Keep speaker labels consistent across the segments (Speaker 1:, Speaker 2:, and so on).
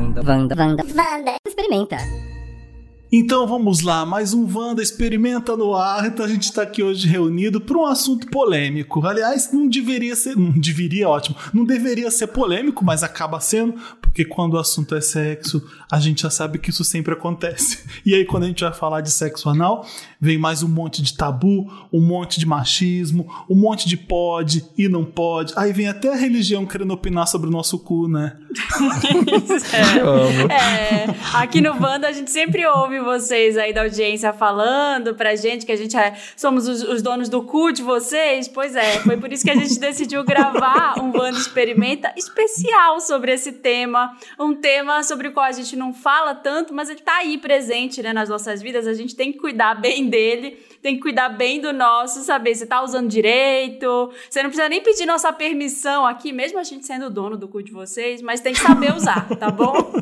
Speaker 1: Vanda, Vanda, Vanda, Vanda. Experimenta.
Speaker 2: Então vamos lá, mais um Wanda Experimenta no ar. Então a gente está aqui hoje reunido para um assunto polêmico. Aliás, não deveria ser, não deveria, ótimo, não deveria ser polêmico, mas acaba sendo, porque quando o assunto é sexo, a gente já sabe que isso sempre acontece. E aí quando a gente vai falar de sexo anal, vem mais um monte de tabu, um monte de machismo, um monte de pode e não pode. Aí vem até a religião querendo opinar sobre o nosso cu, né?
Speaker 3: É, é, aqui no Wanda a gente sempre ouve vocês aí da audiência falando pra gente que a gente é, somos os, os, donos do cu de vocês. Pois é, foi por isso que a gente decidiu gravar um Wanda Experimenta especial sobre esse tema. Um tema sobre o qual a gente não fala tanto, mas ele tá aí presente né, nas nossas vidas. A gente tem que cuidar bem dele tem que cuidar bem do nosso, saber se tá usando direito. Você não precisa nem pedir nossa permissão aqui, mesmo a gente sendo dono do cu de vocês, mas tem que saber usar, tá bom?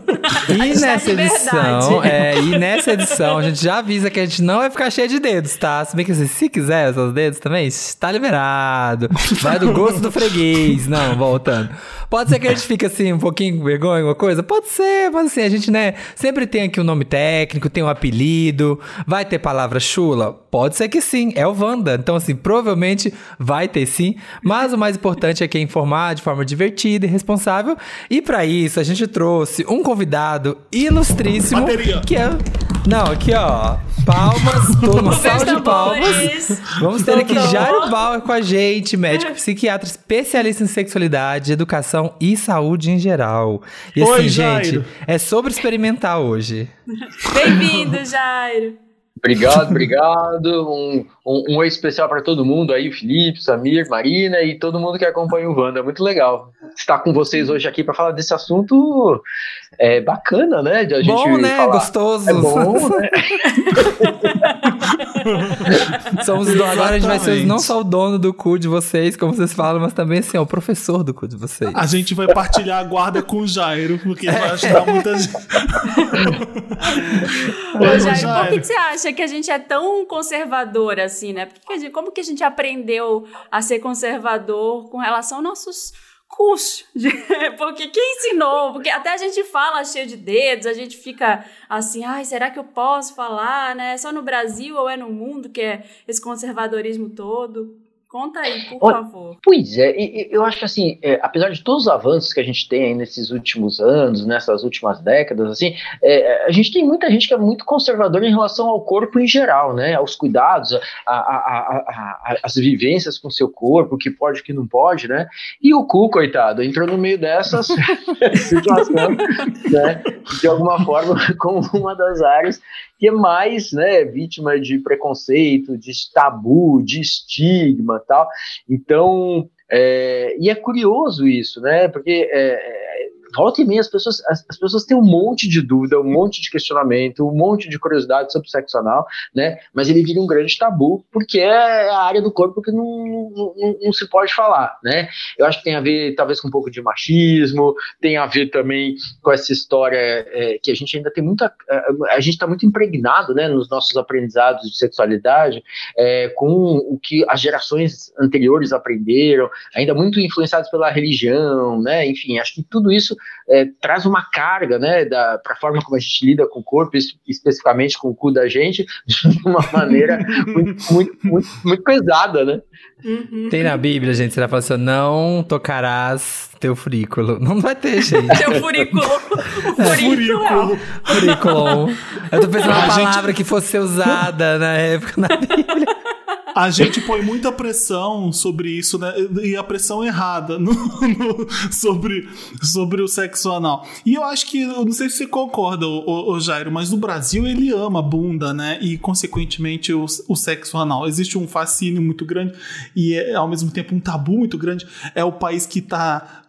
Speaker 4: E nessa edição, é, e nessa edição, a gente já avisa que a gente não vai ficar cheio de dedos, tá? Se bem que se quiser os dedos também, está liberado. Vai do gosto do freguês. Não, voltando. Pode ser que a gente fique assim, um pouquinho com vergonha, alguma coisa? Pode ser, mas assim, a gente, né, sempre tem aqui um nome técnico, tem um apelido, vai ter palavra chula? Pode ser que sim, é o Wanda. Então, assim, provavelmente vai ter sim, mas o mais importante é que é informar de forma divertida e responsável. E para isso, a gente trouxe um convidado ilustríssimo, Bateria. que é não, aqui ó, palmas, todo mundo salve de palmas. Vamos ter aqui Jairo Bauer com a gente, médico psiquiatra especialista em sexualidade, educação e saúde em geral. E assim, Oi, gente, é sobre experimentar hoje.
Speaker 3: Bem-vindo, Jairo.
Speaker 5: Obrigado, obrigado. Um, um, um oi especial para todo mundo aí, o Felipe, Samir, Marina e todo mundo que acompanha o Wanda. Muito legal estar com vocês hoje aqui para falar desse assunto é, bacana, né?
Speaker 4: De a gente bom, né? Falar. Gostoso.
Speaker 5: É bom, né?
Speaker 4: Somos do, agora a gente vai ser não só o dono do cu de vocês, como vocês falam, mas também assim, ó, o professor do cu de vocês.
Speaker 2: A gente vai partilhar a guarda com o Jairo, porque vai ajudar muita gente.
Speaker 3: Ô, Jairo, por que, que você acha? que a gente é tão conservador assim, né? Porque como que a gente aprendeu a ser conservador com relação aos nossos cursos? Porque quem ensinou? Porque até a gente fala cheio de dedos, a gente fica assim, ai, será que eu posso falar, né? É só no Brasil ou é no mundo que é esse conservadorismo todo? Conta aí, por Olha, favor.
Speaker 5: Pois é, eu acho que assim, é, apesar de todos os avanços que a gente tem nesses últimos anos, nessas últimas décadas, assim, é, a gente tem muita gente que é muito conservadora em relação ao corpo em geral, né? Aos cuidados, a, a, a, as vivências com o seu corpo, o que pode, o que não pode, né? E o cu, coitado, entrou no meio dessas situações, né? De alguma forma, como uma das áreas que é mais né, vítima de preconceito, de tabu, de estigma tal. Então, é, e é curioso isso, né? Porque é, volta e meia as pessoas, as, as, pessoas têm um monte de dúvida, um monte de questionamento, um monte de curiosidade sobre o sexo anal, né? Mas ele vira um grande tabu, porque é a área do corpo que não, não, não, não, se pode falar, né? Eu acho que tem a ver, talvez, com um pouco de machismo, tem a ver também com essa história é, que a gente ainda tem muita. A, gente está muito impregnado, né, nos nossos aprendizados de sexualidade, é, com o que as gerações anteriores aprenderam, ainda muito influenciados pela religião, né? Enfim, acho que tudo isso é, traz uma carga, né, para a forma como a gente lida com o corpo, especificamente com o cu da gente, de uma maneira muito, muito, muito, muito pesada, né?
Speaker 4: Uhum. Tem na Bíblia, gente, você vai falar assim, não tocarás teu furículo. Não vai ter, gente.
Speaker 3: teu furículo.
Speaker 2: É. Furículo.
Speaker 4: Furículo. Eu tô pensando uma palavra gente... que fosse usada na época na Bíblia
Speaker 2: a gente põe muita pressão sobre isso, né? E a pressão errada no, no, sobre, sobre o sexo anal. E eu acho que, eu não sei se você concorda, o, o Jairo, mas no Brasil ele ama bunda, né? E, consequentemente, o, o sexo anal. Existe um fascínio muito grande e, é, ao mesmo tempo, um tabu muito grande. É o país que tá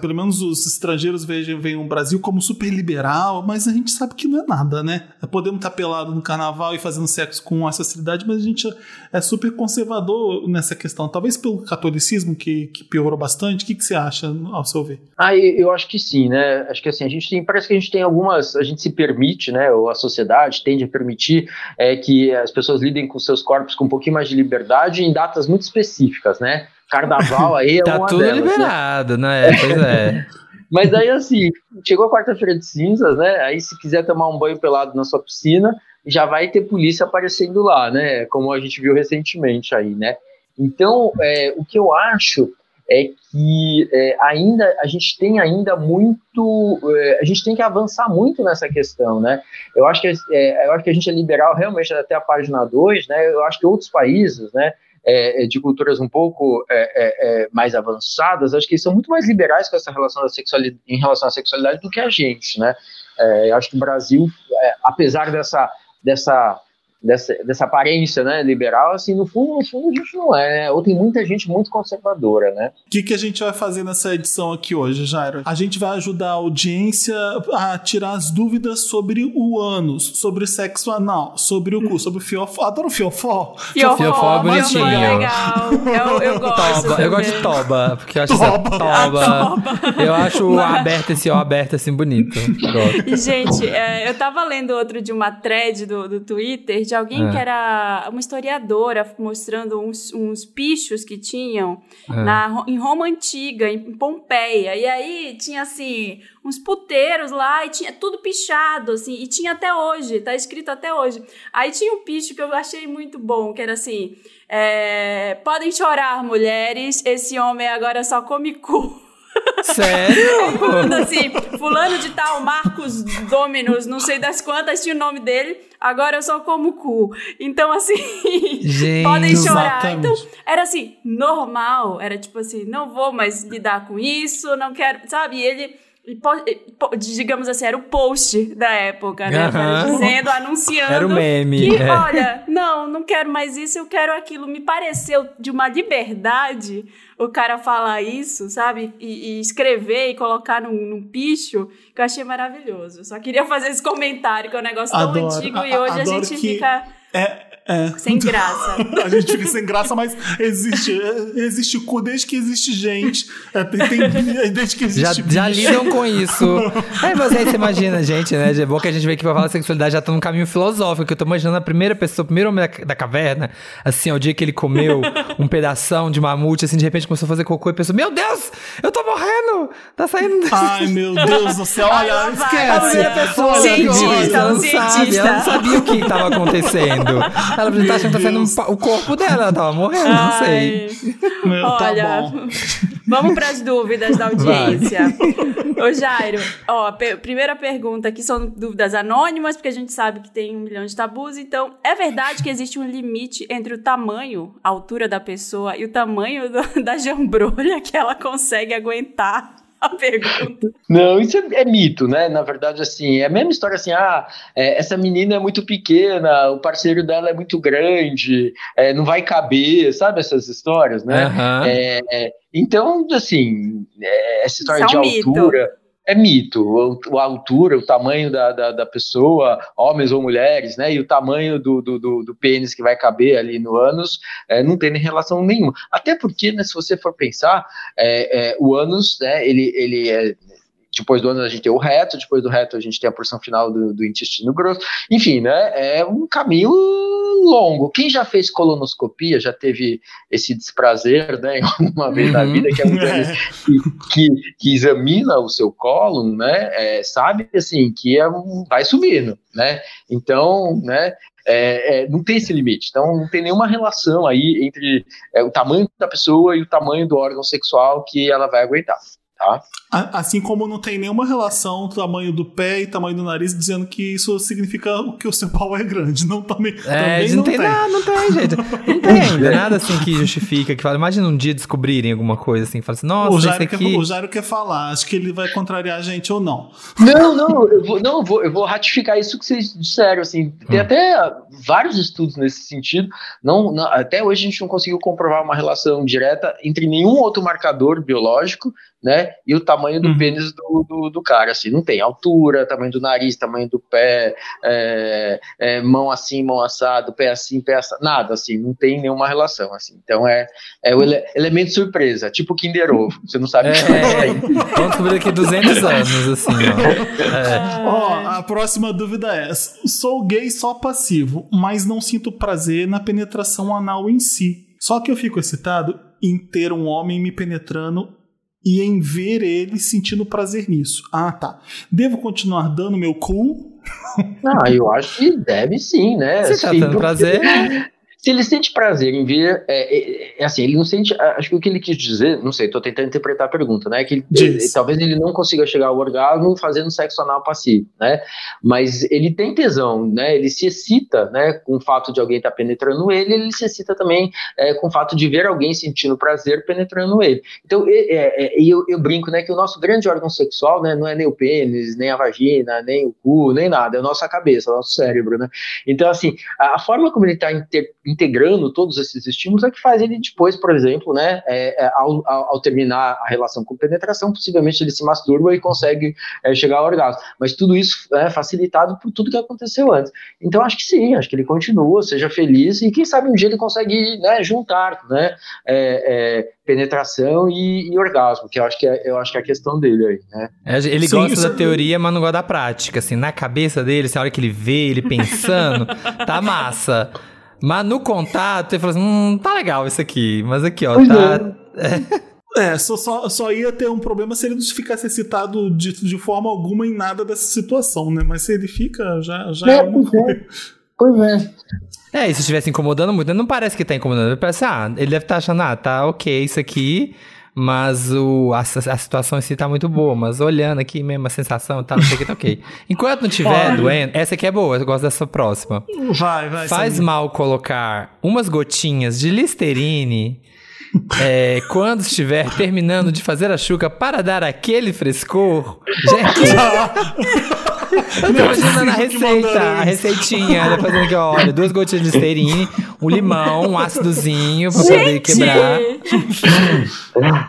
Speaker 2: pelo menos os estrangeiros veem, veem o Brasil como super liberal, mas a gente sabe que não é nada, né? Podemos estar pelado no carnaval e fazendo sexo com uma facilidade, mas a gente é super conservador nessa questão. Talvez pelo catolicismo que, que piorou bastante. O que, que você acha, ao seu ver?
Speaker 5: Ah, eu acho que sim, né? Acho que assim, a gente tem, parece que a gente tem algumas, a gente se permite, né? Ou a sociedade tende a permitir é, que as pessoas lidem com seus corpos com um pouquinho mais de liberdade em datas muito específicas, né? Carnaval aí é
Speaker 4: tá
Speaker 5: uma
Speaker 4: tudo
Speaker 5: delas,
Speaker 4: né? liberado, né? né? Pois é.
Speaker 5: Mas aí, assim, chegou a quarta-feira de cinzas, né? Aí, se quiser tomar um banho pelado na sua piscina, já vai ter polícia aparecendo lá, né? Como a gente viu recentemente aí, né? Então, é, o que eu acho é que é, ainda a gente tem ainda muito, é, a gente tem que avançar muito nessa questão, né? Eu acho que é, eu acho que a gente é liberal realmente até a página 2, né? Eu acho que outros países, né? É, é, de culturas um pouco mais avançadas, acho que são muito mais liberais com essa relação da sexualidade, em relação à sexualidade do que a gente, né? eu acho que o Brasil, apesar dessa dessa dessa, dessa aparência né, liberal, assim, no fundo, no fundo a gente não é, né? ou tem muita gente muito conservadora, né?
Speaker 2: O que, que a gente vai fazer nessa edição aqui hoje, Jairo? A gente vai ajudar a audiência a tirar as dúvidas sobre o ânus, sobre sexo anal, sobre o cu, sobre o fiofó. Adoro fiofó.
Speaker 3: Fiofó, fiofó é bonitinho. É legal. Eu, eu gosto.
Speaker 4: Toba. Eu gosto de toba, porque eu acho toba. toba. toba. Eu acho o aberto esse ó aberto assim bonito.
Speaker 3: E, gente, é, eu tava lendo outro de uma thread do, do Twitter de de alguém é. que era uma historiadora mostrando uns, uns pichos que tinham é. na, em Roma Antiga, em Pompeia. E aí tinha assim uns puteiros lá e tinha tudo pichado, assim, e tinha até hoje, tá escrito até hoje. Aí tinha um picho que eu achei muito bom, que era assim: é, podem chorar, mulheres, esse homem agora só come cu.
Speaker 4: Sério?
Speaker 3: Falando assim, fulano de tal, Marcos Dominus, não sei das quantas, tinha o nome dele, agora eu só como cu. Então, assim,
Speaker 4: Gente,
Speaker 3: podem chorar. Exatamente. Então, era assim, normal, era tipo assim, não vou mais lidar com isso, não quero, sabe? E ele digamos assim, era o post da época, né? Uhum. Dizendo, anunciando.
Speaker 4: Era o meme.
Speaker 3: Que, é. olha, não, não quero mais isso, eu quero aquilo. Me pareceu de uma liberdade o cara falar isso, sabe? E, e escrever e colocar num, num, picho, que eu achei maravilhoso. Só queria fazer esse comentário, que é um negócio tão adoro, antigo e hoje a gente que fica.
Speaker 2: É, é.
Speaker 3: Sem graça.
Speaker 2: a gente fica sem graça, mas existe, existe cu desde que existe gente. É, tem, tem, desde que existe
Speaker 4: já, já lidam com isso. É, mas aí você imagina, gente, né? É bom que a gente vê que pra falar de sexualidade já tá num caminho filosófico. Eu tô imaginando a primeira pessoa, o primeiro homem da, da caverna, assim, o dia que ele comeu um pedação de mamute, assim, de repente começou a fazer cocô e pensou: Meu Deus, eu tô morrendo! Tá saindo.
Speaker 2: Ai, meu Deus do céu, olha, Ai, esquece. A
Speaker 3: primeira pessoa, cientista, não, cientista. Sabe,
Speaker 4: ela não sabia o que tava acontecendo. Ela tá achando que tá saindo um, o corpo dela, ela tava morrendo, Ai. não sei.
Speaker 2: Meu, tá Olha, tá
Speaker 3: vamos para as dúvidas da audiência. Ô Jairo, ó, primeira pergunta aqui são dúvidas anônimas, porque a gente sabe que tem um milhão de tabus. Então, é verdade que existe um limite entre o tamanho, a altura da pessoa e o tamanho do, da jambrolha que ela consegue aguentar? A pergunta.
Speaker 5: Não, isso é, é, mito, né? Na verdade, assim, é a mesma história assim, ah, é, essa menina é muito pequena, o parceiro dela é muito grande, é, não vai caber, sabe essas histórias, né? Uhum. então, assim, é, essa história isso de é um altura... Mito é mito. A altura, o tamanho da, da, da, pessoa, homens ou mulheres, né? E o tamanho do, do, do, pênis que vai caber ali no ânus é, não tem relação nenhuma. Até porque, né, se você for pensar, é, é, o ânus, né, ele, ele é depois do ânus a gente tem o reto, depois do reto a gente tem a porção final do, do intestino grosso. Enfim, né? É um caminho longo. Quem já fez colonoscopia, já teve esse desprazer, né? Uma vez uhum. na vida, que é um que, que, que, examina o seu colo, né? É, sabe assim que é um, vai subindo, né? Então, né? É, é, não tem esse limite. Então, não tem nenhuma relação aí entre é, o tamanho da pessoa e o tamanho do órgão sexual que ela vai aguentar. Tá?
Speaker 2: Assim como não tem nenhuma relação tamanho do pé e tamanho do nariz dizendo que isso significa que o seu pau é grande. Não também.
Speaker 4: É,
Speaker 2: também
Speaker 4: não, não tem, tem. Nada, não tem, gente. Não tem ainda nada assim que justifica. Que fala, imagina um dia descobrirem alguma coisa assim, fala assim, nossa,
Speaker 2: o Jairo,
Speaker 4: aqui... quer,
Speaker 2: o Jairo quer falar, acho que ele vai contrariar a gente ou não.
Speaker 5: Não, não, eu vou, não, eu vou, eu vou ratificar isso que vocês disseram, assim, tem hum. até vários estudos nesse sentido, não, não, até hoje a gente não conseguiu comprovar uma relação direta entre nenhum outro marcador biológico né? E o tamanho do uhum. pênis do, do, do, cara, assim, não tem altura, tamanho do nariz, tamanho do pé, é, é, mão assim, mão assado, pé assim, pé assado, nada, assim, não tem nenhuma relação, assim. Então é, é o ele, elemento surpresa, tipo Kinder Ovo, você não sabe o
Speaker 4: é,
Speaker 5: que vai
Speaker 4: Vamos descobrir daqui 200 anos, assim, ó.
Speaker 2: É. ó. A próxima dúvida é, sou gay só passivo, mas não sinto prazer na penetração anal em si. Só que eu fico excitado em ter um homem me penetrando e em ver ele sentindo prazer nisso. Ah, tá. Devo continuar dando meu cu?
Speaker 5: Ah, eu acho que deve sim, né?
Speaker 4: Você tá
Speaker 5: Sim,
Speaker 4: dando
Speaker 5: porque-
Speaker 4: prazer?
Speaker 5: Se ele sente prazer em ver, é, é, é assim, ele não sente, acho que o que ele quis dizer, não sei, tô tentando interpretar a pergunta, né, que ele, ele- talvez ele não consiga chegar ao orgasmo fazendo sexo anal passivo, né, mas ele tem tesão, né, ele se excita, né, com o fato de alguém estar penetrando ele, ele se excita também é, com o fato de ver alguém sentindo prazer penetrando ele. Então, e- é, é, e eu, eu brinco, né, que o nosso grande órgão sexual, né, não é nem o pênis, nem a vagina, nem o cu, nem nada, é a nossa cabeça, o nosso cérebro, né, então, assim, a, a forma como ele está integrando todos esses estímulos é que faz ele depois, por exemplo, né, é, é, ao, ao, terminar a relação com penetração, possivelmente ele se masturba e consegue é, chegar ao orgasmo. Mas tudo isso é facilitado por tudo que aconteceu antes. Então, acho que sim, acho que ele continua, seja feliz e quem sabe um dia ele consegue né, juntar, né, é, é, penetração e, e orgasmo, que eu acho que é, eu acho que é a questão dele aí, né.
Speaker 4: É, Ele
Speaker 2: Sim,
Speaker 4: gosta da
Speaker 2: é-
Speaker 4: teoria, mas não gosta da prática. Assim, na cabeça dele, se a hora que ele vê, ele pensando, tá massa. Mas no contato, ele fala assim: hum, tá legal isso aqui. Mas aqui, ó,
Speaker 5: Pois
Speaker 4: tá.
Speaker 2: É, só, só, só ia ter um problema se ele não ficasse excitado de, de forma alguma em nada dessa situação, né? Mas se ele fica, já, já
Speaker 5: É,
Speaker 2: é uma
Speaker 5: pois é.
Speaker 2: coisa.
Speaker 5: Pois é.
Speaker 4: É, e se estivesse incomodando muito, não parece que tá incomodando. Ele parece, ah, ele deve estar achando, ah, tá ok isso aqui, mas o, a, a situação em si tá muito boa. Mas olhando aqui mesmo, a sensação tal, não sei o que tá ok. Enquanto não tiver
Speaker 2: Olha.
Speaker 4: doendo, essa aqui é boa, eu gosto dessa próxima.
Speaker 2: Vai, vai.
Speaker 4: Faz
Speaker 2: Samir.
Speaker 4: mal colocar umas gotinhas de Listerine é, quando estiver terminando de fazer a chuca para dar aquele frescor. Gente, eu tô imaginando a
Speaker 2: que
Speaker 4: receita, a receitinha. Ela fazendo aqui, ó, olha, duas gotinhas de Listerine, um limão, um ácidozinho pra poder quebrar.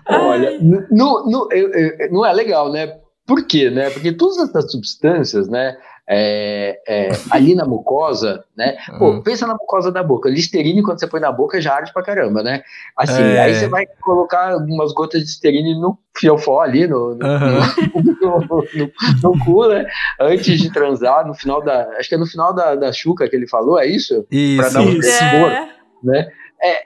Speaker 5: Olha, no, no, eu- eu- não é legal, né? Por quê, né? Porque todas essas substâncias, né? É, é, ali na mucosa, né? Pô,
Speaker 4: Hum.
Speaker 5: pensa na mucosa da boca. Listerine, quando você põe na boca, já arde pra caramba, né? Assim,
Speaker 4: É.
Speaker 5: aí você vai colocar algumas gotas de Listerine no fiofó ali, no, no,
Speaker 4: Aham.
Speaker 5: no, no- no cu, né? Antes de transar, no final da. Acho que é no final da, da chuca que ele falou, é isso? Pra
Speaker 4: Isso.
Speaker 5: dar um frescor
Speaker 3: É.
Speaker 5: né? É,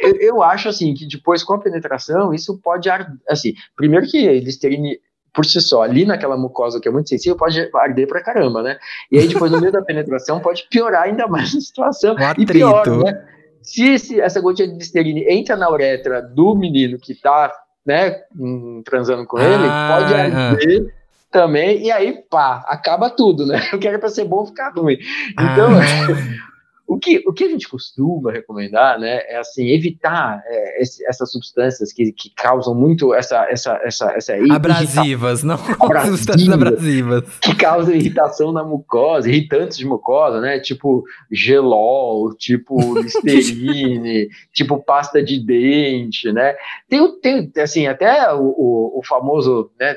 Speaker 5: eu, eu- acho assim que depois com a penetração isso pode ar- assim, primeiro que Listerine por si só, ali naquela mucosa que é muito sensível, pode arder pra caramba, né? E aí depois no meio da penetração pode piorar ainda mais a situação.
Speaker 4: Um
Speaker 5: e pior, né? Se esse- essa gotinha de Listerine entra na uretra do menino que tá, né, hum, transando com ele,
Speaker 4: Ah,
Speaker 5: pode
Speaker 4: ah.
Speaker 5: arder também, e aí, pá, acaba tudo, né? Eu quero pra ser bom ficar ruim. Então,
Speaker 4: Ah.
Speaker 5: O que, o que a gente costuma recomendar, né, é assim, evitar é, esse- essas substâncias que, que causam muito essa, essa, essa, essa
Speaker 4: Abrasivas, não
Speaker 5: Abrasivas.
Speaker 4: substâncias abrasivas.
Speaker 5: que causam irritação na mucosa, irritantes de mucosa, né, tipo gelol, tipo listerine, tipo pasta de dente, né, tem, o- tem assim, até o, o, o famoso, né,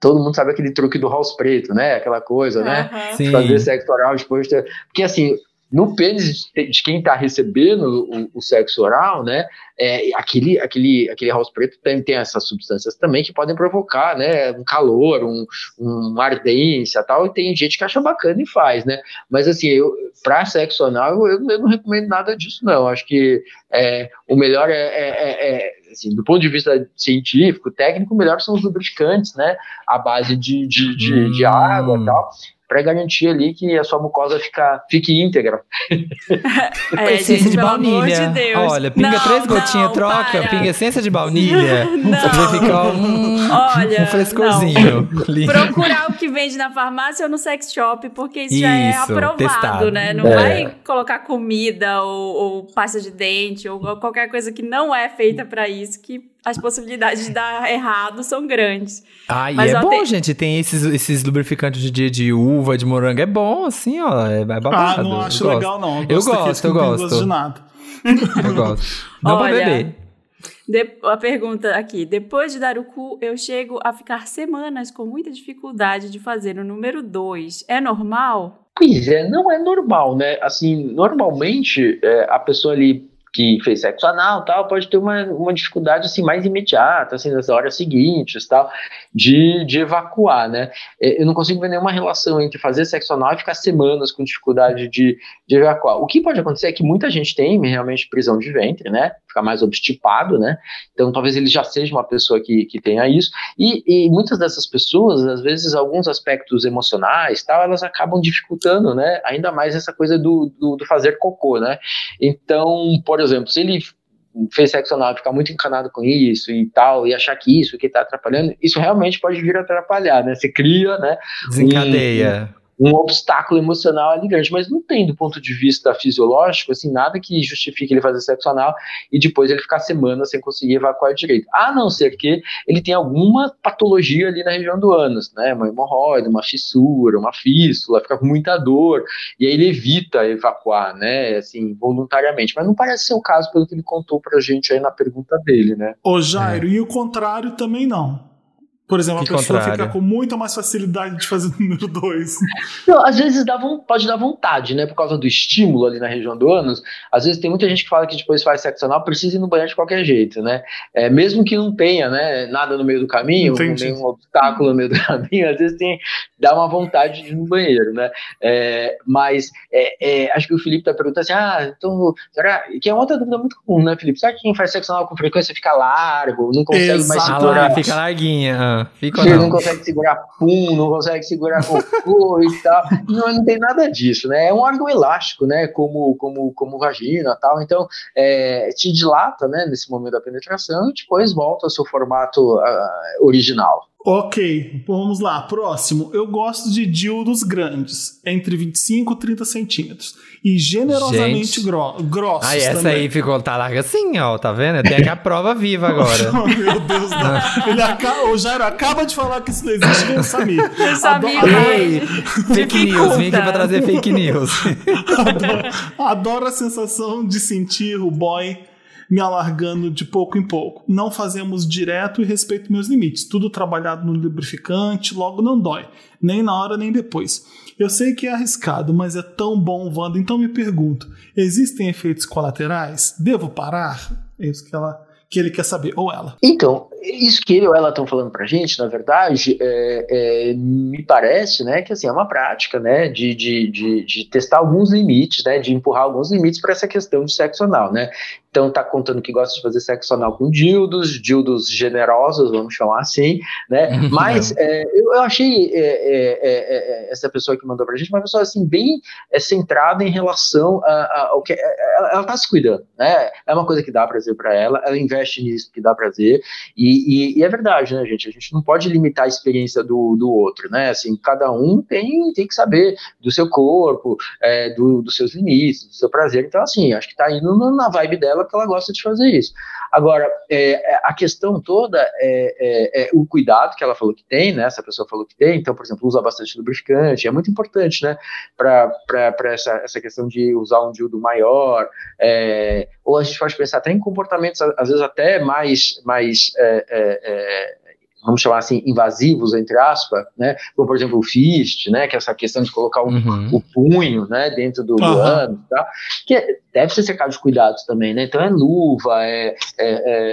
Speaker 5: todo mundo sabe aquele truque do house preto, né, aquela coisa, né.
Speaker 4: Sim.
Speaker 5: fazer sexo oral depois. Porque assim, no pênis de quem está recebendo o, o sexo oral, né, é, aquele, aquele, aquele house preto tem, tem essas substâncias também que podem provocar, né, um calor, um, uma ardência tal, e tem gente que acha bacana e faz, né, mas assim, eu, pra sexo anal, eu, eu não recomendo nada disso, não, acho que é, o melhor é, é- é- é, assim, do ponto de vista científico, técnico, o melhor são os lubrificantes, né, à base de, de, de, de
Speaker 4: Hum.
Speaker 5: água e tal, para garantir ali que a sua mucosa fica, fique íntegra.
Speaker 3: É,
Speaker 4: essência
Speaker 3: gente,
Speaker 4: de
Speaker 3: pelo amor
Speaker 4: baunilha.
Speaker 3: de Deus.
Speaker 4: Olha, pinga
Speaker 3: Não,
Speaker 4: três gotinhas,
Speaker 3: não,
Speaker 4: troca,
Speaker 3: para.
Speaker 4: pinga essência de baunilha.
Speaker 3: Não.
Speaker 4: Pra ficar um,
Speaker 3: Olha,
Speaker 4: um frescorzinho.
Speaker 3: Procurar o que vende na farmácia ou no sex shop, porque isso, já é
Speaker 4: Isso,
Speaker 3: aprovado,
Speaker 4: testado.
Speaker 3: né? Não
Speaker 5: É.
Speaker 3: vai colocar comida ou, ou pasta de dente ou qualquer coisa que não é feita pra isso, que as possibilidades de dar errado são grandes.
Speaker 4: Ah, e
Speaker 3: Mas,
Speaker 4: é
Speaker 3: ó,
Speaker 4: bom,
Speaker 3: tem-
Speaker 4: gente. Tem esses, esses lubrificantes de, de, de uva, de morango. É bom, assim, ó. É, é babado.
Speaker 2: Ah, não
Speaker 4: Eu
Speaker 2: acho
Speaker 4: gosto.
Speaker 2: legal, não.
Speaker 4: Eu gosto, eu
Speaker 2: não tem
Speaker 4: gosto.
Speaker 2: gosto de nada.
Speaker 4: Eu gosto. Não pra
Speaker 3: Olha,
Speaker 4: beber.
Speaker 3: De- a pergunta aqui. Depois de dar o cu, eu chego a ficar semanas com muita dificuldade de fazer o número 2. É normal?
Speaker 5: Pois é, não é normal, né? Assim, normalmente é, a pessoa ali que fez sexo anal tal, pode ter uma, uma dificuldade assim mais imediata, assim, nas horas seguintes tal, de, de evacuar, né? É, eu não consigo ver nenhuma relação entre fazer sexo anal e ficar semanas com dificuldade de, de evacuar. O que pode acontecer é que muita gente tem realmente prisão de ventre, né? Ficar mais obstipado, né? Então talvez ele já seja uma pessoa que, que tenha isso. E, e muitas dessas pessoas, às vezes, alguns aspectos emocionais tal, elas acabam dificultando, né? Ainda mais essa coisa do, do, do fazer cocô, né? Então, por exemplo, se ele fez sexo anal ficar muito encanado com isso e tal, e achar que isso que está atrapalhando, isso realmente pode vir a atrapalhar, né? Você cria, né?
Speaker 4: Desencadeia.
Speaker 5: Um, um obstáculo emocional ali grande, mas não tem do ponto de vista fisiológico, assim, nada que justifique ele fazer sexo anal e depois ele ficar semanas sem conseguir evacuar direito. A não ser que ele tenha alguma patologia ali na região do ânus, né, uma hemorroida, uma fissura, uma fístula, fica com muita dor, e aí ele evita evacuar, né, assim, voluntariamente, mas não parece ser o caso pelo que ele contou pra gente aí na pergunta dele, né.
Speaker 2: Ô Jairo, é. e o contrário também não. Por exemplo,
Speaker 4: que
Speaker 2: a pessoa
Speaker 4: contrário?
Speaker 2: fica com muita mais facilidade de fazer o número 2.
Speaker 5: às vezes dá, pode dar vontade, né? Por causa do estímulo ali na região do ânus. Às vezes tem muita gente que fala que depois faz sexo anal, precisa ir no banheiro de qualquer jeito, né? É, mesmo que não tenha, né, nada no meio do caminho,
Speaker 2: Entendi.
Speaker 5: nenhum obstáculo no meio do caminho, às vezes tem, dá uma vontade de ir no banheiro, né? É, mas é, é acho que o Felipe tá perguntando assim, ah, então, será? Que é outra dúvida muito comum, né, Felipe? Será que quem faz sexo anal com frequência fica largo, não consegue mais
Speaker 2: Exato.
Speaker 4: Ah
Speaker 5: segurar?
Speaker 4: fica larguinha. Ah, Fica
Speaker 5: Ele não
Speaker 4: não?
Speaker 5: consegue segurar pum, não consegue segurar cocô e tal. Não, não tem nada disso, né? É um órgão elástico, né? Como, como, como vagina e tal. Então, é, te dilata, né? Nesse momento da penetração e depois volta ao seu formato ah, original.
Speaker 2: Ok, vamos lá. Próximo. Eu gosto de dildos grandes, entre 25 e 30 centímetros. E generosamente gro grossos.
Speaker 4: Aí essa
Speaker 2: também.
Speaker 4: aí ficou, tá larga assim, ó, tá vendo? Tem aqui a prova viva agora.
Speaker 2: Oh, meu Deus, não. Ele acaba, o Jairo acaba de falar que isso não existe com o Samir. Adoro-
Speaker 3: vai-
Speaker 4: Ei, fake news, vim aqui pra trazer fake news.
Speaker 2: Adoro, adoro a sensação de sentir o boy me alargando de pouco em pouco. Não fazemos direto e respeito meus limites. Tudo trabalhado no lubrificante, logo não dói. Nem na hora, nem depois. Eu sei que é arriscado, mas é tão bom, Wanda. Então me pergunto: existem efeitos colaterais? Devo parar? É isso que, ela, que ele quer saber, ou ela.
Speaker 5: Então, isso que ele ou ela estão falando pra gente, na verdade, é, é, me parece, né, que assim, é uma prática, né, de, de, de, de testar alguns limites, né, de empurrar alguns limites para essa questão de sexo anal, né. Então tá contando que gosta de fazer sexo anal com dildos, dildos generosos, vamos chamar assim, né? Mas é, eu, eu achei é, é, é, essa pessoa que mandou pra gente uma pessoa assim bem é, centrada em relação a- a- ao que ela, ela tá se cuidando, né? É uma coisa que dá prazer para ela, ela investe nisso que dá prazer e, e, e é verdade, né, gente? A gente não pode limitar a experiência do, do outro, né? Assim, cada um tem, tem que saber do seu corpo, é, do, dos seus limites, do seu prazer. Então, assim, acho que tá indo na vibe dela porque ela gosta de fazer isso. Agora, é, a questão toda é, é- é o cuidado que ela falou que tem, né? Essa pessoa falou que tem, então, por exemplo, usa bastante lubrificante, é muito importante, né? Para essa, essa questão de usar um dildo maior, é, ou a gente pode pensar até em comportamentos, às vezes até mais, mais é, é, é, vamos chamar assim, invasivos, entre aspas, né? Como, por exemplo, o fist, né? Que é essa questão de colocar o,
Speaker 4: Uhum.
Speaker 5: o punho, né? Dentro do, ânus e tal, que deve ser cercado de cuidados também, né? Então é luva, é, é,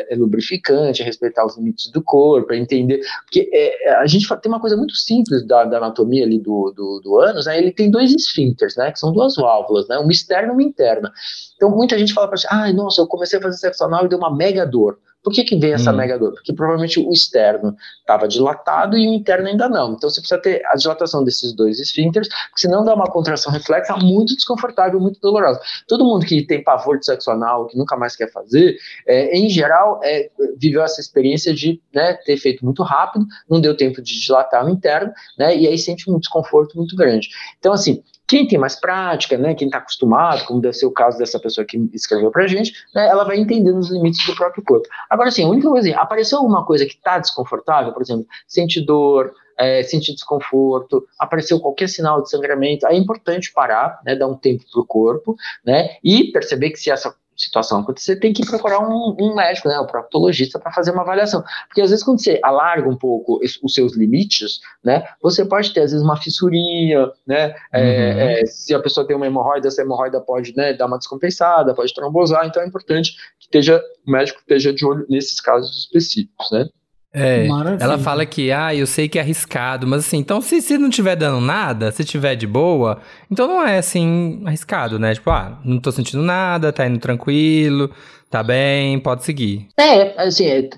Speaker 5: é- é lubrificante, é respeitar os limites do corpo, é entender. Porque é, a gente tem uma coisa muito simples da, da anatomia ali do, do, do ânus, né? Ele tem dois esfíncteres, né? Que são duas válvulas, né? Uma externa e uma interna. Então muita gente fala pra gente, ai, nossa, eu comecei a fazer sexo anal e deu uma mega dor. Por que, que vem essa
Speaker 4: Hum.
Speaker 5: mega dor? Porque provavelmente o externo estava dilatado e o interno ainda não. Então você precisa ter a dilatação desses dois esfíncteres, porque senão dá uma contração reflexa muito desconfortável, muito dolorosa. Todo mundo que tem pavor de sexo anal, que nunca mais quer fazer, é, em geral, é, viveu essa experiência de né, ter feito muito rápido, não deu tempo de dilatar o interno, né, e aí sente um desconforto muito grande. Então, assim, quem tem mais prática, né, quem está acostumado, como deve ser o caso dessa pessoa que escreveu pra gente, né, ela vai entendendo os limites do próprio corpo. Agora, assim, a única coisa, apareceu alguma coisa que está desconfortável, por exemplo, sente dor, é, sentir desconforto, apareceu qualquer sinal de sangramento, aí é importante parar, né, dar um tempo para o corpo, né, e perceber que se essa situação acontecer, tem que procurar um, um médico, né, um proctologista, para fazer uma avaliação. Porque às vezes, quando você alarga um pouco os seus limites, né, você pode ter, às vezes, uma fissurinha, né, é, uhum. é, é, se a pessoa tem uma hemorroida, essa hemorroida pode né, dar uma descompensada, pode trombosar, então é importante que esteja, o médico esteja de olho nesses casos específicos, né.
Speaker 4: É, Maravilha. ela fala que, ah, eu sei que é arriscado, mas assim, então se, se não tiver dando nada, se tiver de boa, então não é assim arriscado, né? Tipo, ah, não tô sentindo nada, tá indo tranquilo, tá bem, pode seguir.
Speaker 5: É, assim, é,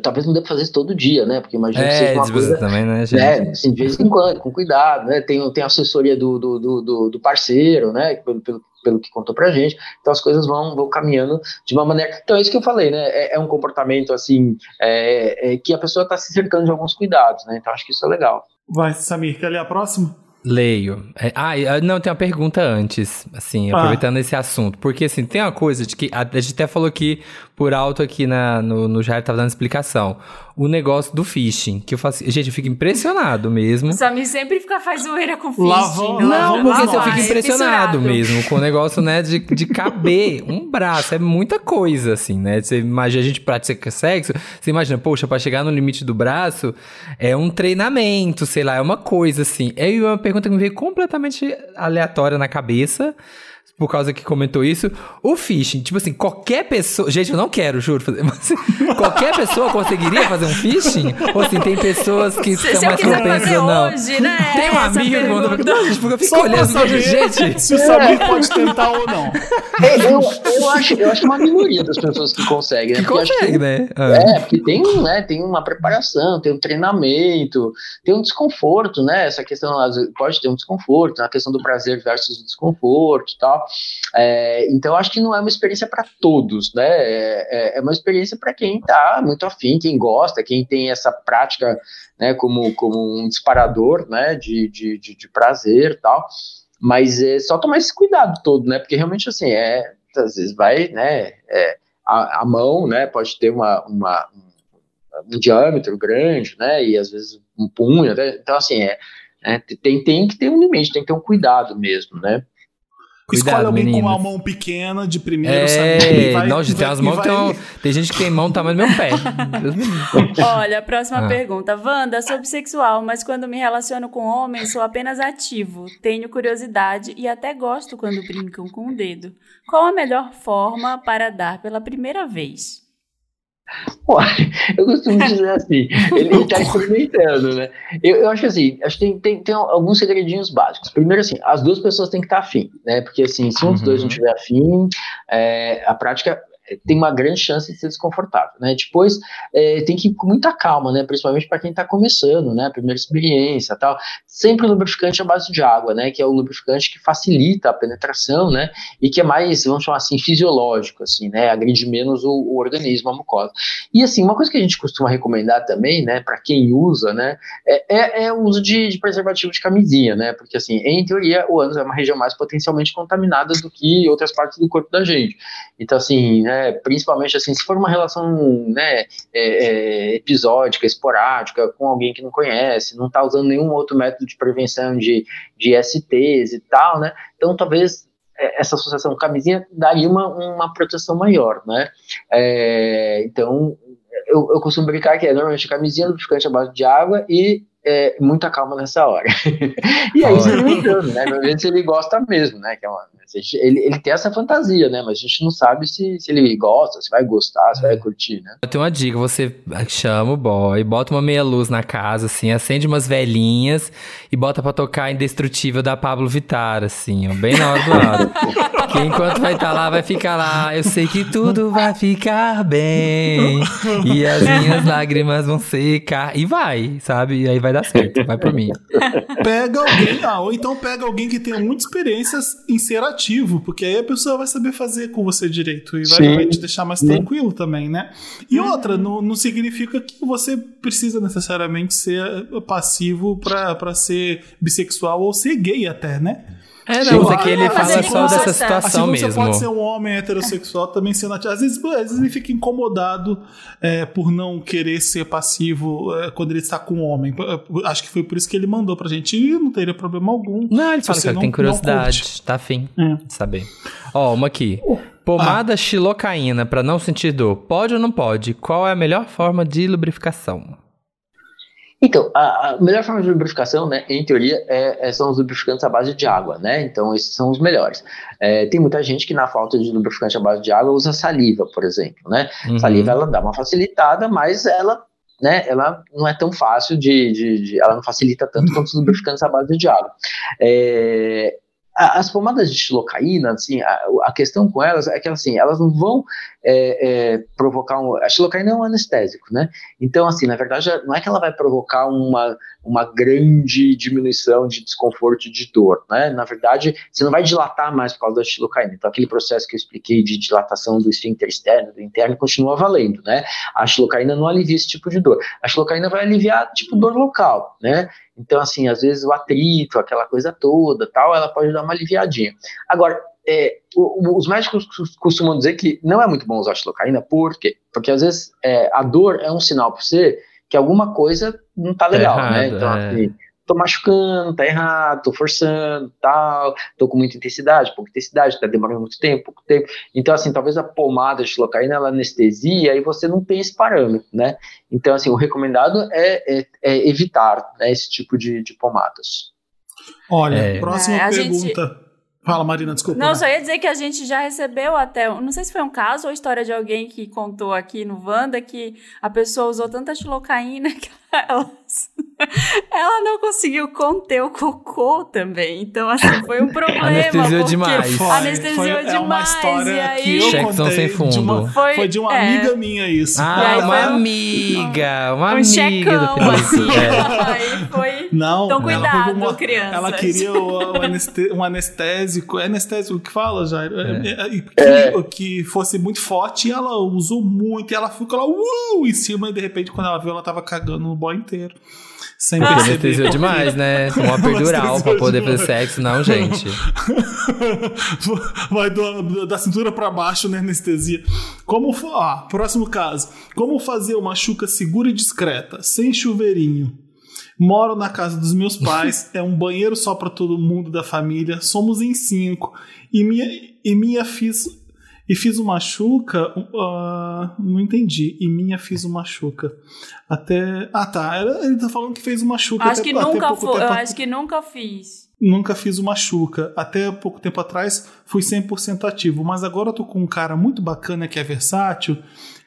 Speaker 5: talvez não dê pra fazer isso todo dia, né? Porque imagina que seja uma coisa...
Speaker 4: também, né,
Speaker 5: gente? É, assim, de vez em quando, com cuidado, né? Tem, tem a assessoria do, do, do, do parceiro, né? Pelo, pelo, pelo que contou pra gente. Então as coisas vão, vão caminhando de uma maneira. Então é isso que eu falei, né? É, é um comportamento assim é, é, que a pessoa está se cercando de alguns cuidados, né? Então acho que isso é legal.
Speaker 2: Vai, Samir, quer ler a próxima?
Speaker 4: Leio. É, ah, não, tem uma pergunta antes, assim, ah. aproveitando esse assunto. Porque, assim, tem uma coisa de que a, gente até falou aqui por alto aqui na, no, no Jair, tava dando explicação o negócio do phishing. Que eu faço. Gente, eu fico impressionado mesmo. O
Speaker 3: Samir sempre fica, faz zoeira com phishing.
Speaker 4: Lavou, não, porque assim, eu fico impressionado é mesmo com o negócio, né, de, de caber um braço. É muita coisa, assim, né? Você imagina, a gente pratica sexo, você imagina, poxa, pra chegar no limite do braço, é um treinamento, sei lá, é uma coisa, assim. É uma pergunta que me veio completamente aleatória na cabeça por causa que comentou isso. O phishing, tipo assim, qualquer pessoa. Gente, eu não quero, juro, fazer. Mas qualquer pessoa conseguiria fazer um phishing? Ou assim, tem pessoas que
Speaker 3: se, são mais propensas ou não? Hoje, né?
Speaker 4: Tem um amigo que gente, porque eu fico Só olhando
Speaker 2: saber gente. Se o Samir pode tentar ou não.
Speaker 5: É, eu, eu, acho, eu acho que é uma minoria das pessoas que conseguem.
Speaker 4: Né? Que consegue, né?
Speaker 5: Ah. É, porque tem, né, tem uma preparação, tem um treinamento, tem um desconforto, né? Essa questão pode ter um desconforto, a questão do prazer versus o desconforto e tal. É, então, acho que não é uma experiência para todos, né? É, é, é uma experiência para quem está muito afim, quem gosta, quem tem essa prática né, como, como um disparador né, de, de, de, de prazer e tal. Mas é só tomar esse cuidado todo, né? Porque realmente, assim, é, às vezes vai, né? É, a, a, mão, né? Pode ter uma, uma um, diâmetro grande, né? E às vezes um punho, né? Então, assim, é, é, tem, tem que ter um limite, tem que ter um cuidado mesmo, né?
Speaker 2: Cuidado, Escolhe alguém meninas. com uma mão pequena de primeiro,
Speaker 4: é, sabe? Vai, não, tem as mãos vai... que tem, tem gente que tem mão do tamanho do meu pé.
Speaker 3: Olha, a próxima ah. pergunta. Wanda, sou bissexual, mas quando me relaciono com homens, sou apenas ativo. Tenho curiosidade e até gosto quando brincam com o dedo. Qual a melhor forma para dar pela primeira vez?
Speaker 5: eu costumo dizer assim, ele está experimentando, né? Eu, eu, acho assim, acho que tem, tem, tem, alguns segredinhos básicos. Primeiro, assim, as duas pessoas têm que estar afim, né? Porque assim, se um dos dois não estiver uhum. afim, é, a prática tem uma grande chance de ser desconfortável, né? Depois é, tem que ir com muita calma, né? Principalmente para quem está começando, né? Primeira experiência, tal. Sempre lubrificante à base de água, né? Que é o lubrificante que facilita a penetração, né? E que é mais, vamos chamar assim, fisiológico, assim, né? Agride menos o, o organismo, a mucosa. E assim, uma coisa que a gente costuma recomendar também, né? Para quem usa, né? É, é, é o uso de, de, preservativo de camisinha, né? Porque assim, em teoria, o ânus é uma região mais potencialmente contaminada do que outras partes do corpo da gente. Então assim, né? Principalmente assim, se for uma relação né, é, é, episódica, esporádica, com alguém que não conhece, não está usando nenhum outro método de prevenção de, de STs e tal, né? Então talvez é, essa associação camisinha daria uma, uma proteção maior, né? É, então eu, eu costumo brincar que é normalmente camisinha, lubrificante à base de água e é, muita calma nessa hora. e aí, você experimentando, né? Normalmente ele gosta mesmo, né? Que é uma, ele, ele tem essa fantasia, né? Mas a gente não sabe se, se ele gosta, se vai gostar, se é. vai curtir, né?
Speaker 4: Eu tenho uma dica: você chama o boy, bota uma meia luz na casa, assim, acende umas velhinhas e bota pra tocar Indestrutível da Pablo Vittar, assim, ó, bem na hora do lado. que enquanto vai estar tá lá, vai ficar lá. Eu sei que tudo vai ficar bem e as minhas lágrimas vão secar. E vai, sabe? E aí vai dar certo, vai por mim.
Speaker 2: Pega alguém, ah, ou então pega alguém que tenha muitas experiências em ser ativo, porque aí a pessoa vai saber fazer com você direito e vai, vai te deixar mais tranquilo também, né? E uhum. outra, não, não significa que você precisa necessariamente ser passivo para ser bissexual ou ser gay até, né?
Speaker 4: É, não, mas é que ele fala só dessa situação assim mesmo.
Speaker 2: Você pode ser um homem heterossexual também sendo ativo. Às vezes, às vezes ele fica incomodado é, por não querer ser passivo é, quando ele está com um homem. Acho que foi por isso que ele mandou pra gente e não teria problema algum.
Speaker 4: Não, ele fala que não, tem curiosidade, tá afim é. de saber. Ó, uma aqui. Pomada ah. xilocaína para não sentir dor, pode ou não pode? Qual é a melhor forma de lubrificação?
Speaker 5: Então, a, a, melhor forma de lubrificação, né, em teoria, é, é, são os lubrificantes à base de água, né? Então, esses são os melhores. É, tem muita gente que, na falta de lubrificante à base de água, usa saliva, por exemplo, né? Uhum. Saliva, ela dá uma facilitada, mas ela, né, ela não é tão fácil de, de, de ela não facilita tanto quanto os lubrificantes à base de água. É, as pomadas de xilocaína, assim, a, a, questão com elas é que assim, elas não vão é, é, provocar um. A xilocaína é um anestésico, né? Então, assim, na verdade, não é que ela vai provocar uma, uma grande diminuição de desconforto e de dor, né? Na verdade, você não vai dilatar mais por causa da xilocaína. Então, aquele processo que eu expliquei de dilatação do esfíncter externo, do interno, continua valendo, né? A xilocaína não alivia esse tipo de dor. A xilocaína vai aliviar, tipo, dor local, né? Então, assim, às vezes o atrito, aquela coisa toda, tal, ela pode dar uma aliviadinha. Agora, é, os médicos costumam dizer que não é muito bom usar xilocaína, por quê? Porque às vezes é, a dor é um sinal para você que alguma coisa não tá legal, tá né? Então, é. assim, tô machucando, tá errado, tô forçando, tal, tô com muita intensidade, pouca intensidade, tá demorando muito tempo, pouco tempo. Então, assim, talvez a pomada de xilocaína, ela anestesia e você não tem esse parâmetro, né? Então, assim, o recomendado é, é, é evitar né, esse tipo de, de pomadas.
Speaker 2: Olha, é. próxima é, pergunta. Gente... Fala, Marina, desculpa.
Speaker 3: Não, né? só ia dizer que a gente já recebeu até, não sei se foi um caso ou história de alguém que contou aqui no Wanda que a pessoa usou tanta xilocaína que ela, ela não conseguiu conter o cocô também. Então, assim, foi um problema.
Speaker 4: Anestesiou demais.
Speaker 3: Foi, anestesiou foi, demais. É uma
Speaker 2: história
Speaker 3: e aí...
Speaker 2: que eu contei sem fundo. De uma, foi, foi, de uma é. amiga minha isso.
Speaker 4: Ah, uma amiga. Uma
Speaker 3: um
Speaker 4: amiga
Speaker 3: checão, do assim. É. Aí foi...
Speaker 2: Não,
Speaker 3: então, cuidado,
Speaker 2: uma,
Speaker 3: criança.
Speaker 2: Ela queria um anestésico. É anestésico que fala, Jair? É. é. Que,
Speaker 5: é.
Speaker 2: que fosse muito forte e ela usou muito. E ela ficou lá, uh, em cima. E de repente, quando ela viu, ela tava cagando no boy inteiro. Sem
Speaker 4: ah. Anestesiou demais, né? Uma perdural pra poder fazer sexo. Não, gente.
Speaker 2: Vai do, da cintura para baixo, né? Anestesia. Como. Ah, próximo caso. Como fazer uma chuca segura e discreta, sem chuveirinho? Moro na casa dos meus pais, é um banheiro só para todo mundo da família, somos em cinco. E minha, e minha fiz e fiz uma chuca. Uh, não entendi. E minha fiz uma chuca. Até. Ah, tá. Ele tá falando que fez uma chuca.
Speaker 3: Acho
Speaker 2: até,
Speaker 3: que nunca foi. Tempo... Eu acho que nunca fiz.
Speaker 2: Nunca fiz uma chuca. Até pouco tempo atrás fui 100% ativo. Mas agora eu tô com um cara muito bacana que é versátil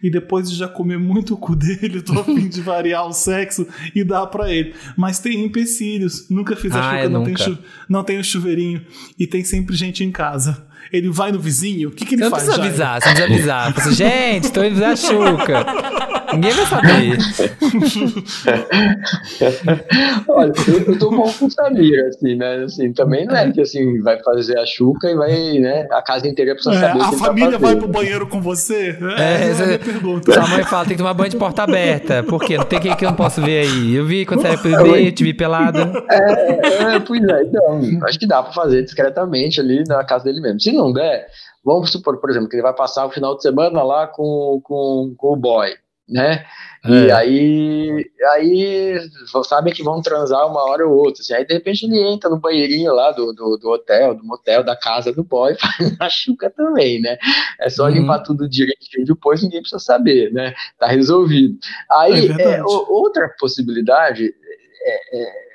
Speaker 2: e depois de já comer muito o cu dele, tô a fim de variar o sexo e dar para ele. Mas tem empecilhos, nunca fiz a ah, chuca, não, Tem chu não tem o chuveirinho e tem sempre gente em casa. Ele vai no vizinho, o que, que ele
Speaker 4: você
Speaker 2: faz?
Speaker 4: Não precisa avisar, você não precisa avisar. Você, gente, tô indo a chuca. Ninguém vai saber.
Speaker 5: Olha, eu, eu tô bom com o Samir, assim, né? Assim, também não é que assim, vai fazer a chuca e vai, né? A casa inteira precisa é, saber.
Speaker 2: A família tá vai pro banheiro com você?
Speaker 4: É, é essa é a pergunta. Sua mãe fala, tem que tomar banho de porta aberta. Por quê? Não tem quem que eu não posso ver aí. Eu vi quando você era bebê, eu te vi pelada.
Speaker 5: É, é, pois é, então, acho que dá pra fazer discretamente ali na casa dele mesmo. Se não der, vamos supor, por exemplo, que ele vai passar o final de semana lá com, com, com o boy né? É. E aí, aí sabem que vão transar uma hora ou outra. Assim, aí de repente ele entra no banheirinho lá do, do, do hotel, do motel, da casa do boy, faz a chuca também, né? É só uhum. limpar tudo direitinho depois, ninguém precisa saber, né? Tá resolvido. Aí, é é, outra possibilidade é, é,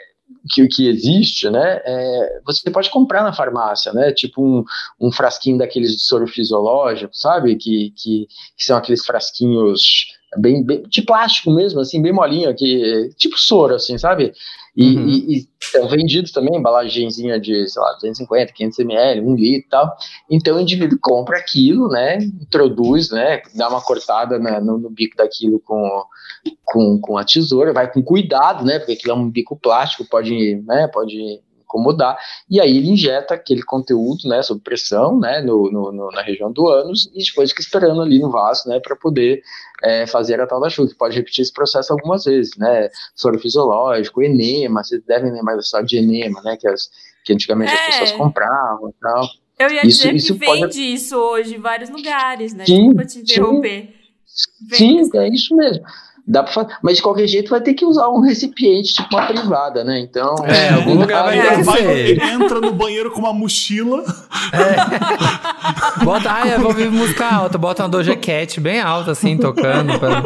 Speaker 5: que, que existe, né? É, você pode comprar na farmácia, né? Tipo um, um frasquinho daqueles de soro fisiológico, sabe? Que, que, que são aqueles frasquinhos bem, bem, de plástico mesmo, assim, bem molinho, que, tipo soro, assim, sabe? E, uhum. e, e são vendidos também, embalagenzinha de, sei lá, 250, 500 ml, 1 litro e tal. Então o indivíduo compra aquilo, né, introduz, né, dá uma cortada na, no, no, bico daquilo com, com, com a tesoura, vai com cuidado, né, porque aquilo é um bico plástico, pode, né, pode incomodar, e aí ele injeta aquele conteúdo, né, sob pressão, né, no, no, na região do ânus, e depois fica esperando ali no vaso, né, para poder é, fazer a tal da chuva, pode repetir esse processo algumas vezes, né, soro fisiológico, enema, vocês devem lembrar da história de enema, né, que, as, que antigamente é. as pessoas compravam e tal.
Speaker 3: Eu ia isso, dizer isso que pode... vende isso hoje em vários lugares, né, sim, desculpa te interromper.
Speaker 5: Sim, sim é isso mesmo. Dá pra fazer, mas de qualquer jeito vai ter que usar um recipiente, tipo uma privada, né? Então.
Speaker 4: É, algum lugar vai ter que
Speaker 2: Vai, ele entra no banheiro com uma mochila.
Speaker 4: Bota, ai, eu vou ouvir música alta, bota uma Doja Cat bem alta, assim, tocando, pra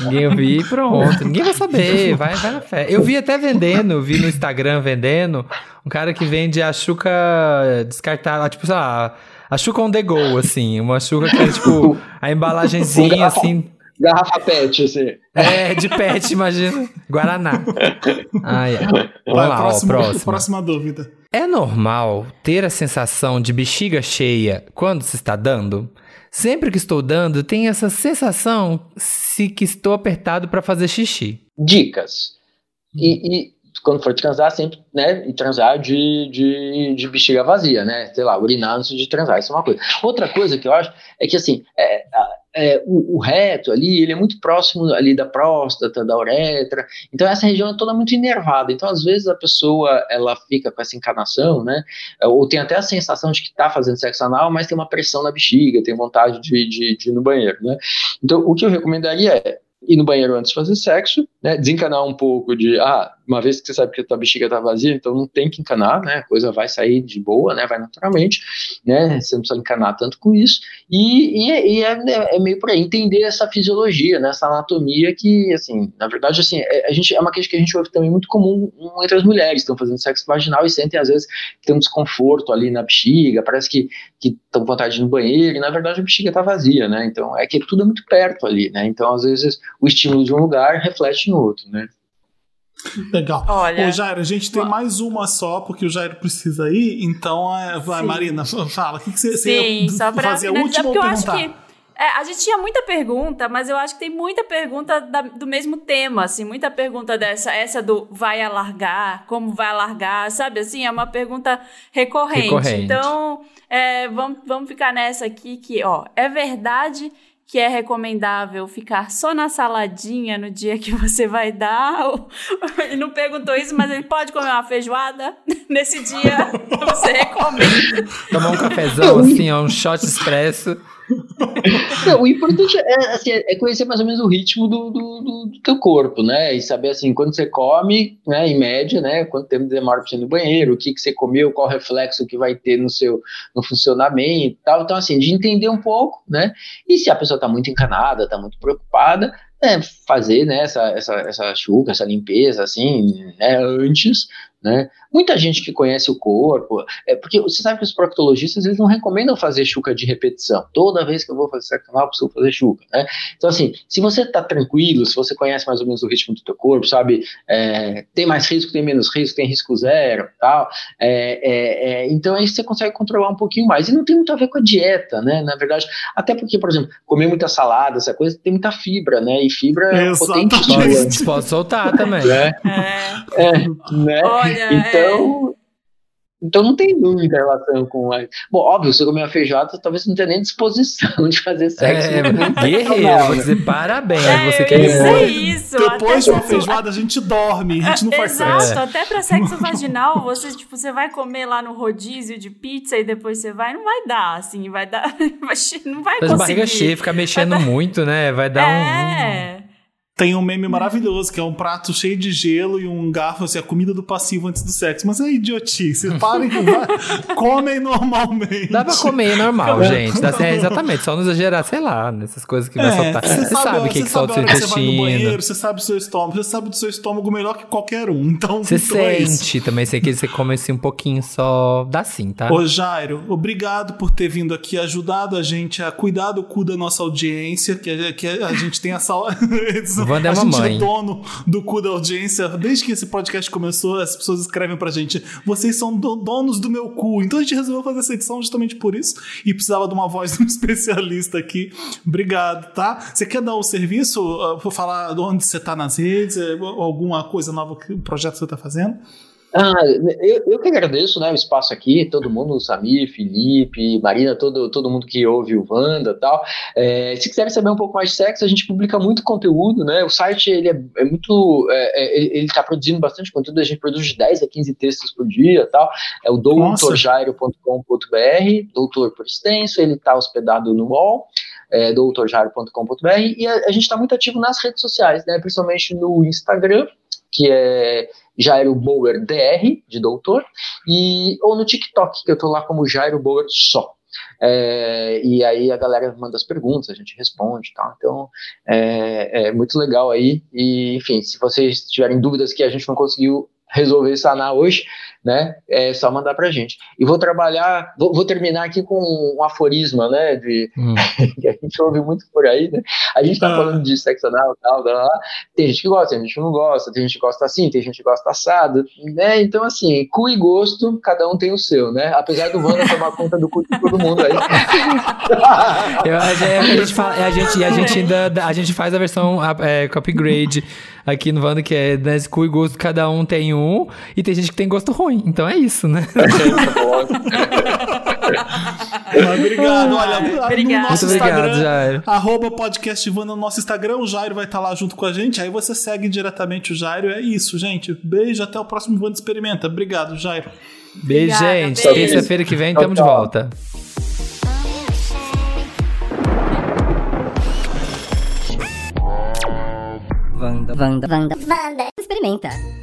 Speaker 4: ninguém ouvir e pronto. Ninguém vai saber, vai, vai na fé. Eu vi até vendendo, vi no Instagram vendendo, um cara que vende a chuca descartada, tipo, sei lá, a chuca on the go, assim, uma chuca que é, tipo, a embalagenzinha, assim,
Speaker 5: Garrafa pet, assim.
Speaker 4: é, de pet, imagina, Guaraná. Ai, ai. Vamos lá,
Speaker 2: próximo,
Speaker 4: ó, próximo.
Speaker 2: próxima dúvida.
Speaker 4: É normal ter a sensação de bexiga cheia quando se está dando? Sempre que estou dando, tenho essa sensação se que estou apertado para fazer xixi.
Speaker 5: Dicas. E, e quando for transar, sempre, né? E transar de, de, de bexiga vazia, né? Sei lá, urinar antes de transar, isso é uma coisa. Outra coisa que eu acho é que, assim, é, é, o, o, reto ali, ele é muito próximo ali da próstata, da uretra, então essa região é toda muito inervada, então às vezes a pessoa, ela fica com essa encanação, né, ou tem até a sensação de que está fazendo sexo anal, mas tem uma pressão na bexiga, tem vontade de, de, de ir no banheiro, né, então o que eu recomendaria é ir no banheiro antes de fazer sexo, né, desencanar um pouco de, ah, uma vez que você sabe que a tua bexiga tá vazia, então não tem que encanar, né, a coisa vai sair de boa, né, vai naturalmente, né, você não precisa encanar tanto com isso, e, e, e é, é, meio por aí, entender essa fisiologia, né, essa anatomia que, assim, na verdade, assim, é, a gente, é uma queixa que a gente ouve também muito comum entre as mulheres que estão fazendo sexo vaginal e sentem, às vezes, que tem um desconforto ali na bexiga, parece que estão com vontade de ir no banheiro, e na verdade a bexiga tá vazia, né, então é que tudo é muito perto ali, né, então às vezes o estímulo de um lugar reflete no outro, né.
Speaker 2: Legal.
Speaker 3: Olha,
Speaker 2: Ô, Jairo, a gente tem mais uma só, porque o Jairo precisa ir, então é, vai,
Speaker 3: Sim.
Speaker 2: Marina, fala. O que, que você,
Speaker 3: Sim,
Speaker 2: você
Speaker 3: só pra
Speaker 2: fazer a última
Speaker 3: porque eu acho que. É, a gente tinha muita pergunta, mas eu acho que tem muita pergunta da- do mesmo tema, assim, muita pergunta dessa, essa do vai alargar, como vai alargar, sabe? Assim, é uma pergunta recorrente.
Speaker 4: Recorrente.
Speaker 3: Então, é, vamos, vamos ficar nessa aqui que, ó, é verdade que é recomendável ficar só na saladinha no dia que você vai dar? Ou- Ele não perguntou isso, mas ele pode comer uma feijoada nesse dia? Você recomenda?
Speaker 4: Tomar um cafezão, assim, ó, um shot expresso.
Speaker 5: Não, o importante é, assim, é conhecer mais ou menos o ritmo do, do, do- do teu corpo, né? E saber assim, quando você come, né, em média, né? Quanto tempo demora para ir no banheiro, o que, que você comeu, qual reflexo que vai ter no seu no funcionamento e tal. Então, assim, de entender um pouco, né? E se a pessoa está muito encanada, está muito preocupada, né, fazer né, essa, essa, essa chuca, essa limpeza, assim, né, antes, né? Muita gente que conhece o corpo, é porque você sabe que os proctologistas eles não recomendam fazer chuca de repetição. Toda vez que eu vou fazer sexo anal, eu preciso fazer chuca, né? Então, assim, se você tá tranquilo, se você conhece mais ou menos o ritmo do teu corpo, sabe, é, tem mais risco, tem menos risco, tem risco zero, tal, é, é, é, então aí você consegue controlar um pouquinho mais. E não tem muito a ver com a dieta, né? Na verdade, até porque, por exemplo, comer muita salada, essa coisa, tem muita fibra, né? E fibra é potente
Speaker 2: Exatamente.
Speaker 5: estimulante,
Speaker 4: Pode, pode soltar também.
Speaker 5: né?
Speaker 3: É,
Speaker 5: É, né?
Speaker 3: Olha, é.
Speaker 5: Então, então não tem muita relação com a... Bom, óbvio, se eu comer uma feijoada, talvez não tenha nem disposição de fazer sexo.
Speaker 4: É,
Speaker 5: momento
Speaker 4: guerreiro, vou
Speaker 5: né?
Speaker 4: dizer parabéns.
Speaker 3: É,
Speaker 4: você
Speaker 3: eu
Speaker 4: que
Speaker 3: ia
Speaker 4: é
Speaker 3: dizer
Speaker 4: bom.
Speaker 3: isso.
Speaker 2: Depois de uma feijoada, a gente dorme, a gente não faz
Speaker 3: Exato,
Speaker 2: sexo.
Speaker 3: até pra sexo vaginal, você, tipo, você vai comer lá no rodízio de pizza e depois você vai, não vai dar, assim, vai dar, vai não vai
Speaker 4: Faz
Speaker 3: conseguir.
Speaker 4: barriga cheia, ficar mexendo muito, né? Vai dar um.
Speaker 3: É,
Speaker 2: Tem um meme maravilhoso, que é um prato cheio de gelo e um garfo, assim, a comida do passivo antes do sexo. Mas é idiotice, parem que vai, comem normalmente.
Speaker 4: Dá pra comer normal, gente. Dá, é, exatamente, só não exagerar, sei lá, nessas coisas que vai
Speaker 2: É,
Speaker 4: soltar. Você sabe o que,
Speaker 2: você
Speaker 4: que solta o
Speaker 2: a
Speaker 4: seu
Speaker 2: você vai no
Speaker 4: intestino.
Speaker 2: banheiro, você sabe o seu estômago, você sabe do seu estômago melhor que qualquer um. Então,
Speaker 4: Você
Speaker 2: então é
Speaker 4: sente também, sei que você come assim um pouquinho só. Dá sim, tá?
Speaker 2: Ô Jairo, obrigado por ter vindo aqui, ajudado a gente a cuidar do cu da nossa audiência, que a, que a gente tem essa.
Speaker 4: Wanda é
Speaker 2: a
Speaker 4: uma
Speaker 2: gente
Speaker 4: mãe.
Speaker 2: é dono do cu da audiência. Desde que esse podcast começou, as pessoas escrevem pra gente: vocês são do- donos do meu cu. Então a gente resolveu fazer essa edição justamente por isso e precisava de uma voz de um especialista aqui. Obrigado, tá? Você quer dar o serviço? uh, falar de onde você tá nas redes, alguma coisa nova, que o projeto que você tá fazendo?
Speaker 5: Ah, eu, eu que agradeço né, o espaço aqui, todo mundo, Samir, Felipe, Marina, todo, todo mundo que ouve o Wanda tal. É, se quiserem saber um pouco mais de sexo, a gente publica muito conteúdo, né? O site ele é, é muito. é, é, ele está produzindo bastante conteúdo, a gente produz de 10 a 15 textos por dia tal. É o doutorjairo.com.br, doutor por extenso, ele está hospedado no UOL. é, doutorjairo.com.br e a, a gente está muito ativo nas redes sociais, né, principalmente no Instagram, que é Jairo Bower DR, de doutor, e, ou no TikTok, que eu estou lá como Jairo Bower só. É, e aí a galera manda as perguntas, a gente responde tal. Então é, é muito legal aí. E enfim, se vocês tiverem dúvidas que a gente não conseguiu resolver sanar hoje, né? É só mandar pra gente. E vou trabalhar, vou, vou terminar aqui com um aforisma, né? De, hum. que a gente ouve muito por aí, né? A gente tá ah. falando de sexo anal tal, tal, tal, tem gente que gosta, tem gente que não gosta, tem gente que gosta assim, tem gente que gosta assado, né? Então, assim, cu e gosto, cada um tem o seu, né? Apesar do Wanda tomar conta do cu de todo mundo aí.
Speaker 4: Eu, a, gente fala, a, gente, a gente ainda a gente faz a versão é, upgrade aqui no Wanda, que é né, cu e gosto, cada um tem um, e tem gente que tem gosto ruim. Então é isso, né?
Speaker 2: Mas obrigado. Olha, obrigado. no nosso
Speaker 4: Muito
Speaker 2: Instagram,
Speaker 4: obrigado, Jairo.
Speaker 2: arroba podcast no nosso Instagram, o Jairo vai estar lá junto com a gente. Aí você segue diretamente o Jairo. É isso, gente. Beijo, até o próximo Vanda Experimenta. Obrigado, Jairo.
Speaker 4: Beijo, Obrigada, gente. Terça-feira que vem, estamos de volta.
Speaker 1: Vanda, Vanda, Vanda, Vanda. Experimenta.